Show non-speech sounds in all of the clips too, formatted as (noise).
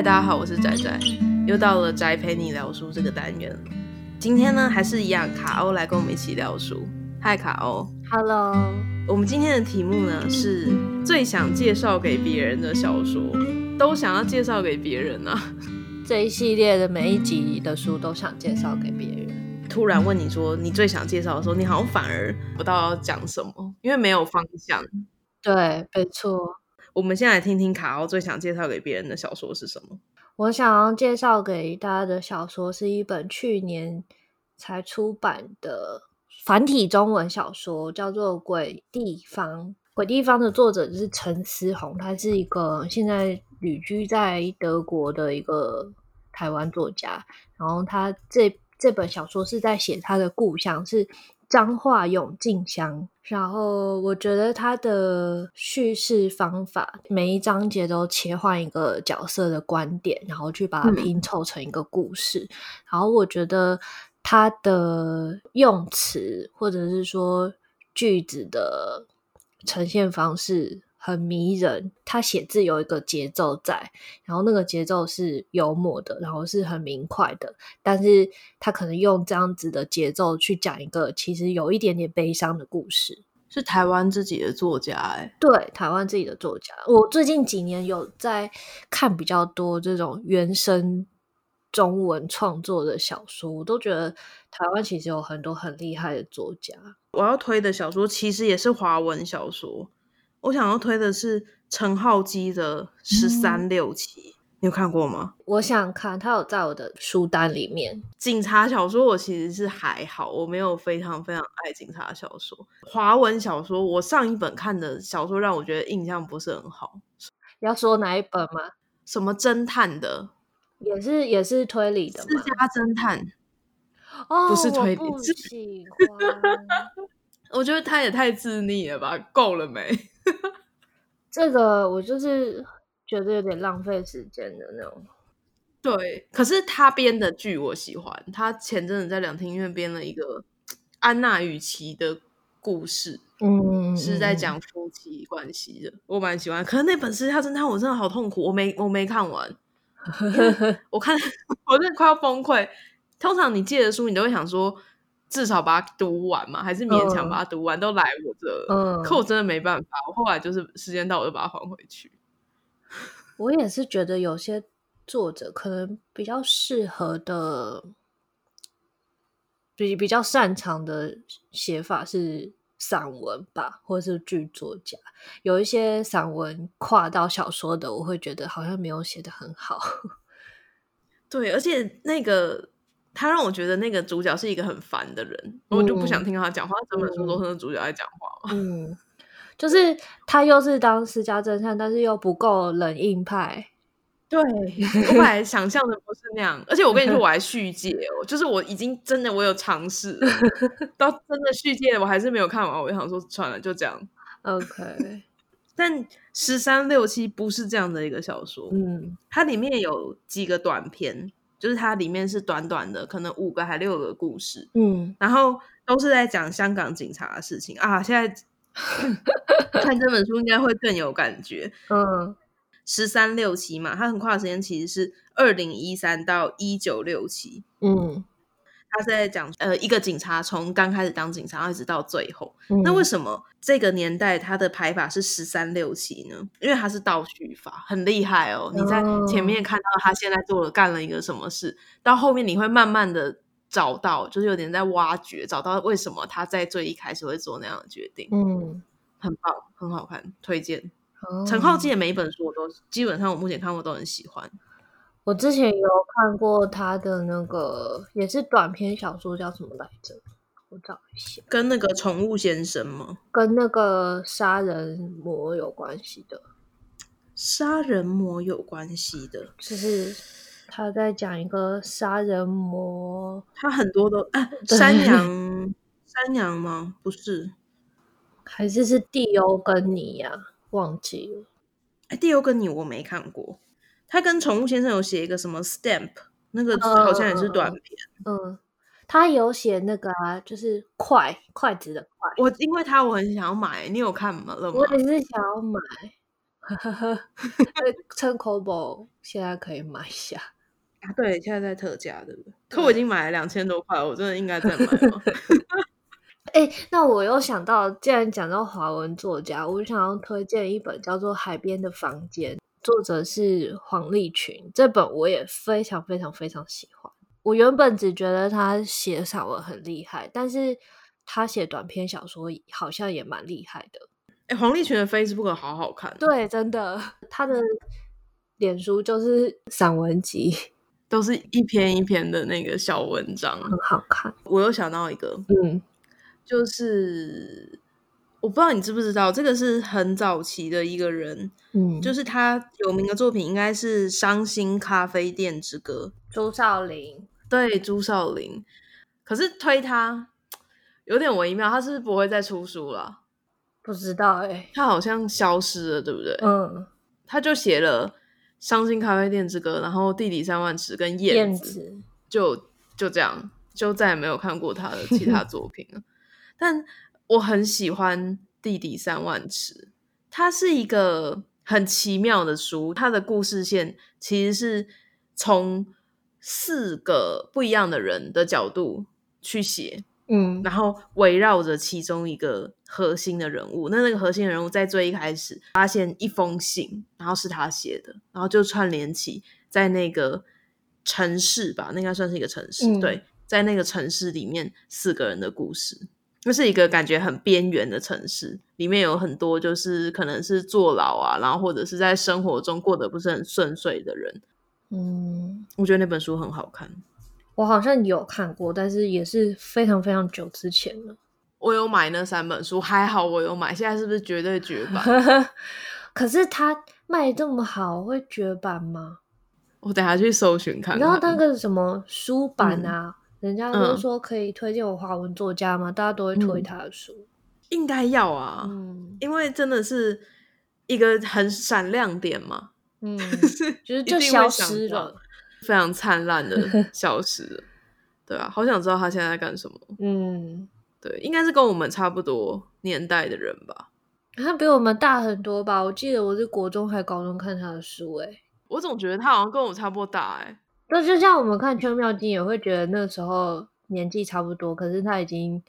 嗨，大家好，我是仔仔，又到了宅陪你聊书这个单元。今天呢，还是一样，卡欧来跟我们一起聊书。嗨，卡欧，Hello。我们今天的题目呢，是最想介绍给别人的小说，都想要介绍给别人啊。(laughs) 这一系列的每一集的书都想介绍给别人。突然问你说你最想介绍的时候，你好像反而不知道要讲什么，因为没有方向。对，没错。我们先来听听卡奥最想介绍给别人的小说是什么？我想要介绍给大家的小说是一本去年才出版的繁体中文小说，叫做《鬼地方》。《鬼地方》的作者是陈思宏，他是一个现在旅居在德国的一个台湾作家。然后他这这本小说是在写他的故乡是。彰化永靖乡，然后我觉得他的叙事方法，每一章节都切换一个角色的观点，然后去把它拼凑成一个故事。嗯、然后我觉得他的用词或者是说句子的呈现方式。很迷人，他写字有一个节奏在，然后那个节奏是幽默的，然后是很明快的，但是他可能用这样子的节奏去讲一个其实有一点点悲伤的故事，是台湾自己的作家哎，对，台湾自己的作家，我最近几年有在看比较多这种原生中文创作的小说，我都觉得台湾其实有很多很厉害的作家。我要推的小说其实也是华文小说。我想要推的是陈浩基的《十三六期》，嗯，你有看过吗？我想看，他有在我的书单里面。警察小说我其实是还好，我没有非常非常爱警察小说。华文小说，我上一本看的小说让我觉得印象不是很好。要说哪一本吗？什么侦探的？也是也是推理的吗？私家侦探。哦，不是推理，我不喜 (laughs) 欢。我觉得他也太自溺了吧？够了没？(laughs) 这个我就是觉得有点浪费时间的那种。对，可是他编的剧我喜欢。他前阵子在两厅院编了一个安娜与奇的故事，嗯，是在讲夫妻关系的，我蛮喜欢。可是那本《私家侦探》我真的好痛苦，我没我没看完，(laughs) 我看 (laughs) 我真的快要崩溃。通常你借的书，你都会想说。至少把它读完嘛，还是勉强把它读完，嗯、都来我这，嗯，可我真的没办法。我后来就是时间到，我就把它还回去。我也是觉得有些作者可能比较适合的，比比较擅长的写法是散文吧，或者是剧作家。有一些散文跨到小说的，我会觉得好像没有写的很好。(laughs) 对，而且那个。他让我觉得那个主角是一个很烦的人，嗯、我就不想听他讲话。整本书都是那主角在讲话。嗯，就是他又是当私家侦探，但是又不够冷硬派。对，我本来想象的不是那样。而且我跟你说，我还续借哦，就是我已经真的我有尝试 (laughs) 到真的续借，我还是没有看完。我就想说，算了，就这样。OK，(laughs) 但十三六七不是这样的一个小说。嗯，它里面有几个短篇。就是它里面是短短的，可能五个还六个故事，嗯，然后都是在讲香港警察的事情啊。现在 (laughs) 看这本书应该会更有感觉，(laughs) 嗯，十三六七嘛，它横跨的时间其实是二零一三到一九六七，嗯。他是在讲，呃，一个警察从刚开始当警察，一直到最后。嗯、那为什么这个年代他的排法是十三六七呢？因为他是倒叙法，很厉害哦。你在前面看到他现在做了干了一个什么事，到后面你会慢慢的找到，就是有点在挖掘，找到为什么他在最一开始会做那样的决定。嗯，很棒，很好看，推荐。陈浩基的每一本书我都基本上我目前看过都很喜欢。我之前有看过他的那个，也是短篇小说，叫什么来着？我找一下。跟那个宠物先生吗？跟那个杀人魔有关系的。杀人魔有关系的，就是他在讲一个杀人魔。他很多都啊，(laughs) 山羊，山羊吗？不是，还是是蒂欧跟你呀、啊？忘记了。哎，蒂欧跟你我没看过。他跟宠物先生有写一个什么 stamp，那个好像也是短篇。嗯，嗯，他有写那个啊，就是筷筷子的筷。我因为他我很想要买，你有看吗？我也是想要买，呵呵趁 Kobo 现在可以买一下啊！对，现在在特价，对不对？可我已经买了两千多块，我真的应该再买吗？哎、欸，那我又想到，既然讲到华文作家，我想要推荐一本叫做《海边的房间》，作者是黄立群。这本我也非常非常非常喜欢。我原本只觉得他写散文很厉害，但是他写短篇小说好像也蛮厉害的。哎、欸，黄立群的 Facebook 好好看，对，真的，他的脸书就是散文集，(laughs) 都是一篇一篇的那个小文章，很好看。我又想到一个，嗯。就是我不知道你知不知道，这个是很早期的一个人，嗯，就是他有名的作品应该是《伤心咖啡店之歌》，朱少林，对，朱少林。可是推他有点微妙，他是不是不会再出书了？不知道哎、欸，他好像消失了，对不对？嗯，他就写了《伤心咖啡店之歌》，然后《地理三万尺》跟燕子，燕子就就这样，就再也没有看过他的其他作品了。(laughs) 但我很喜欢《地底三万尺》，它是一个很奇妙的书。它的故事线其实是从四个不一样的人的角度去写，嗯，然后围绕着其中一个核心的人物。那那个核心的人物在最一开始发现一封信，然后是他写的，然后就串联起在那个城市吧，那应该算是一个城市，嗯，对，在那个城市里面四个人的故事。就是一个感觉很边缘的城市，里面有很多就是可能是坐牢啊，然后或者是在生活中过得不是很顺遂的人。嗯，我觉得那本书很好看，我好像有看过，但是也是非常非常久之前了。我有买那三本书，还好我有买。现在是不是绝对绝版？(laughs) (laughs) 可是它卖这么好，会绝版吗？我等下去搜寻看看。然后那个什么书版啊？嗯人家不是说可以推荐我华文作家吗？嗯、大家都会推他的书，应该要啊，嗯，因为真的是一个很闪亮点嘛，嗯，(laughs) 就是就消失了，非常灿烂的 (laughs) 消失了，对啊，好想知道他现在在干什么，嗯，对，应该是跟我们差不多年代的人吧，他比我们大很多吧？我记得我是国中还高中看他的书，诶，我总觉得他好像跟我差不多大，诶。就就像我们看《邱妙金》，也会觉得那时候年纪差不多，可是他已经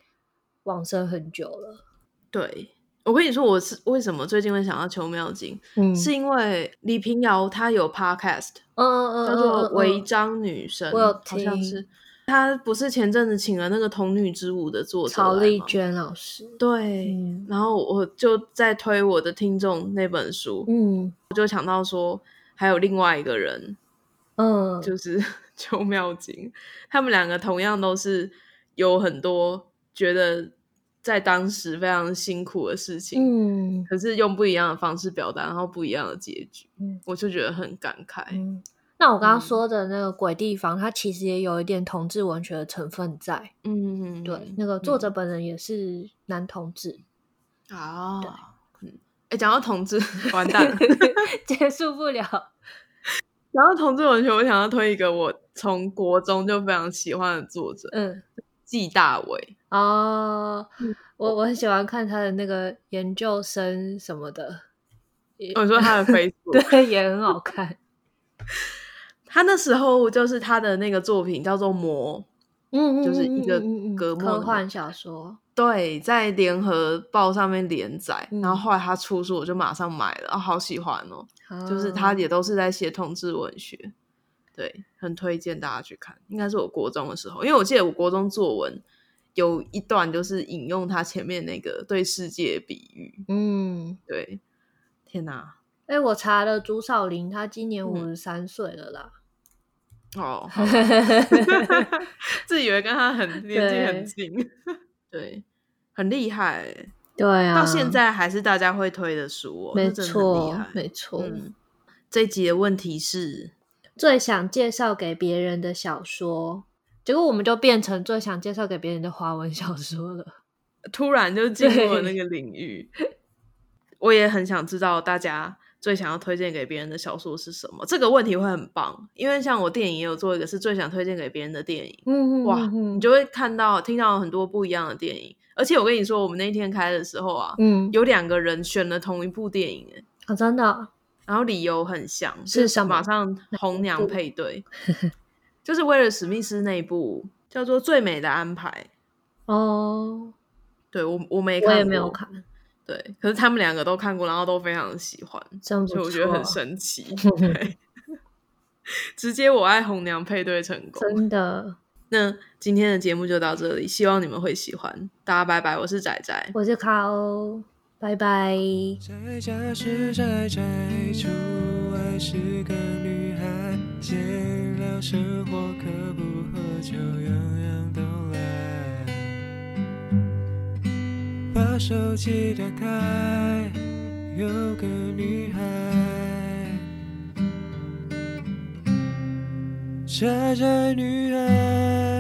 往生很久了。对，我跟你说，我是为什么最近会想到邱妙金，嗯，是因为李平遥她有 podcast，嗯嗯嗯，叫做《违章女生》，我好像是他不是前阵子请了那个《童女之舞》的作者曹丽娟老师，对，嗯，然后我就在推我的听众那本书，嗯，我就想到说还有另外一个人。嗯，就是 (laughs) 邱妙津，他们两个同样都是有很多觉得在当时非常辛苦的事情，嗯，可是用不一样的方式表达，然后不一样的结局，嗯，我就觉得很感慨。嗯，那我刚刚说的那个鬼地方，嗯，它其实也有一点同志文学的成分在，嗯，对，那个作者。本人也是男同志。啊，嗯，哎，讲到同志，(laughs) 完蛋，(laughs) 结束不了。然后同志文学，我想要推一个我从国中就非常喜欢的作者，嗯，纪大伟哦，我我很喜欢看他的那个研究生什么的，我说他的 (laughs) Facebook 对，也很好看。(laughs) 他那时候就是他的那个作品叫做《魔》，嗯，就是一个科幻小说。对，在联合报上面连载，然后后来他出书，我就马上买了，啊，好喜欢哦，就是他也都是在写同志文学，对，很推荐大家去看。应该是我国中的时候，因为我记得我国中作文有一段就是引用他前面那个对世界比喻。嗯，对，天哪！哎，我查了朱少林，他今年五十三岁了啦。嗯，哦，(laughs) 自以为跟他很年纪很近。(laughs) 对，很厉害，对啊，到现在还是大家会推的书哦，没错，没错。嗯，这一集的问题是最想介绍给别人的小说，结果我们就变成最想介绍给别人的华文小说了，突然就进入了那个领域。我也很想知道大家。最想要推荐给别人的小说是什么？这个问题会很棒，因为像我电影也有做一个是最想推荐给别人的电影。嗯，哇，你就会看到、听到很多不一样的电影。而且我跟你说，我们那天开的时候啊，嗯，有两个人选了同一部电影，哦，真的。然后理由很像，是什么？马上红娘配对，(laughs) 就是威尔史密斯那一部叫做《最美的安排》哦。对我我没看，我也没有看。对，可是他们两个都看过，然后都非常喜欢，所以我觉得很神奇。(laughs) 对，直接我爱红娘配对成功，真的。那今天的节目就到这里，希望你们会喜欢。大家拜拜，我是仔仔，我是卡欧，拜拜。在家是宅宅，出外是个女孩，闲聊生活可不喝酒，样样都把手机打开，有个女孩，宅宅女孩。